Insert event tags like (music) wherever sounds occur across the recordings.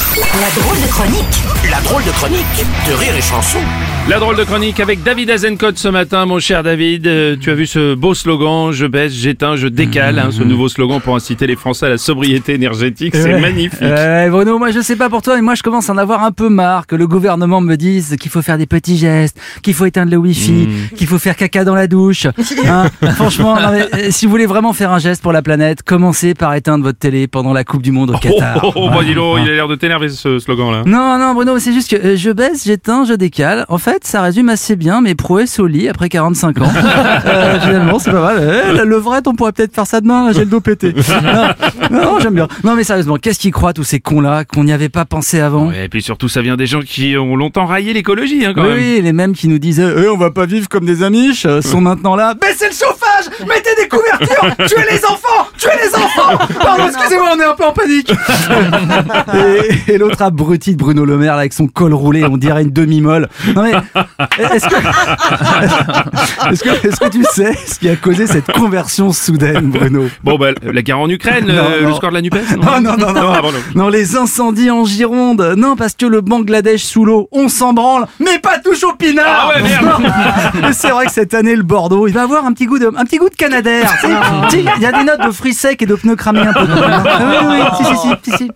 La drôle de chronique La drôle de chronique de Rire et Chanson. La drôle de chronique avec David Azencott ce matin, mon cher David. Euh, tu as vu ce beau slogan, je baisse, j'éteins, je décale, hein, ce nouveau slogan pour inciter les Français à la sobriété énergétique, c'est Ouais. magnifique. Ouais, Bruno, moi je sais pas pour toi, mais moi je commence à en avoir un peu marre que le gouvernement me dise qu'il faut faire des petits gestes, qu'il faut éteindre le wifi, qu'il faut faire caca dans la douche. (laughs) Hein Franchement, non, mais, euh, si vous voulez vraiment faire un geste pour la planète, commencez par éteindre votre télé pendant la Coupe du Monde au Oh, Qatar. oh, oh, bah dis donc, il a l'air de t'énerver ce slogan-là. Non, non, Bruno, c'est juste que euh, je baisse, j'éteins, je décale. En fait, ça résume assez bien mes prouesses au lit après 45 ans. (laughs) Euh, finalement, c'est pas mal. Eh, la levrette, on pourrait peut-être faire ça demain, j'ai le dos pété. Non, non, j'aime bien. Non, mais sérieusement, qu'est-ce qu'ils croient tous ces cons-là qu'on n'y avait pas pensé avant Ouais, et puis surtout, ça vient des gens qui ont longtemps raillé l'écologie, hein, quand oui, même. oui, les mêmes qui nous disaient Eh, on va pas vivre comme des amiches euh, sont maintenant là. Baissez le chauffage Mettez des couvertures Tuez les enfants Tuez les enfants Pardon, excusez-moi, on est un peu en panique (laughs) Et, (laughs) et l'autre abruti de Bruno Le Maire là, avec son col roulé, on dirait une demi-molle. Non mais, est-ce que, (laughs) est-ce que, est-ce que tu sais ce qui a causé cette conversion soudaine, Bruno? Bon, bah, la guerre en Ukraine, Non, le, le score de la NUPES non, non, non, non. ah, bon, non. Non, les incendies en Gironde. Non, parce que le Bangladesh sous l'eau, on s'en branle, mais pas touche au pinard. Ah ouais, merde. C'est vrai que cette année, le Bordeaux, il va avoir un petit goût de, un petit goût de Canadair. Sais, Il y a des notes de fruits secs et de pneus cramés un peu. (laughs) Ah oui, oui, si, si, si, si, si.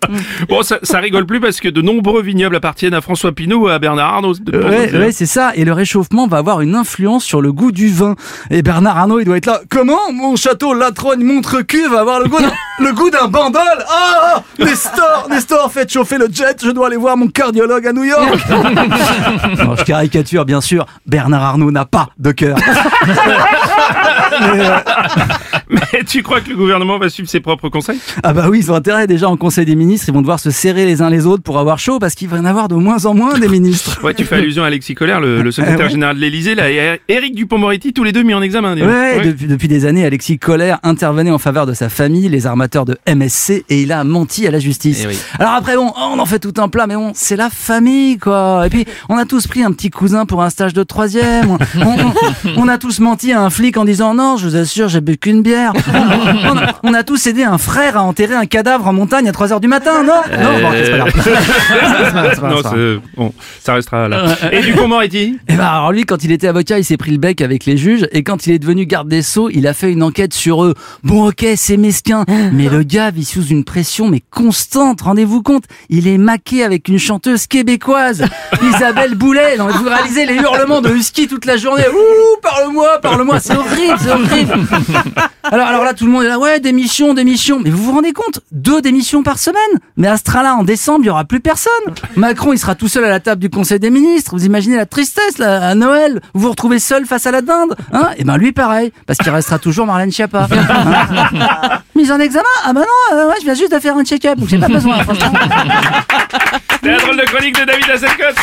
Bon, ça, ça rigole plus parce que de nombreux vignobles appartiennent à François Pinault ou à Bernard Arnault. c'est pour Ouais, c'est ça. Et le réchauffement va avoir une influence sur le goût du vin. Et Bernard Arnault, il doit être là. Comment mon château Latrogne Montre-Cul va avoir le goût d'un, (laughs) le goût d'un bandol? Ah Nestor, Nestor, faites chauffer le jet. Je dois aller voir mon cardiologue à New York. (laughs) non, je caricature, bien sûr. Bernard Arnault n'a pas de cœur. Mais (laughs) tu crois que le gouvernement va suivre ses propres conseils? Ah bah oui, ils ont intérêt déjà en Conseil des ministres, ils vont devoir se serrer les uns les autres pour avoir chaud parce qu'il va y en avoir de moins en moins des (laughs) ministres. Ouais, tu fais allusion à Alexis Collère, le, le (laughs) secrétaire Euh, ouais. général de l'Élysée, là, et Éric Dupont-Moretti, tous les deux mis en examen. Ouais, Ouais. Depuis, depuis des années, Alexis Collère intervenait en faveur de sa famille, les armateurs de MSC, et il a menti à la justice. Eh oui. Alors après, bon, on en fait tout un plat, mais bon, c'est la famille, quoi. Et puis, on a tous pris un petit cousin pour un stage de troisième. On, on- on a tous menti à un flic en disant non, je vous assure, j'ai bu qu'une bière. On, on a, on a tous aidé un frère à enterrer un cadavre en montagne à 3 heures du matin, non? Non, bon, ok, c'est pas grave. Non, pas bon, ça restera là. Et Dupont-Moretti Eh ben alors lui, quand il était avocat, il s'est pris le bec avec les juges, et quand il est devenu garde des sceaux, il a fait une enquête sur eux. Bon, ok, c'est mesquin, mais le gars vit sous une pression mais constante. Rendez-vous compte, il est maqué avec une chanteuse québécoise, (laughs) Isabelle Boulet. Non, vous réalisez les hurlements de husky toute la journée. Ouh, parle-moi, parle-moi, c'est horrible, c'est horrible. (laughs) Alors, alors là, tout le monde est là, ouais, démission, démission. Mais vous vous rendez compte? Deux démissions par semaine Mais à ce train-là, en décembre, il y aura plus personne. Macron, il sera tout seul à la table du Conseil des ministres. Vous imaginez la tristesse, là, à Noël Vous vous retrouvez seul face à la dinde hein? Et ben lui, pareil, parce qu'il restera toujours Marlène Schiappa. (laughs) Hein? Mise en examen? Ah bah non, euh, ouais, je viens juste de faire un check-up, donc j'ai pas besoin, franchement. C'est la drôle de chronique de David Hasselcock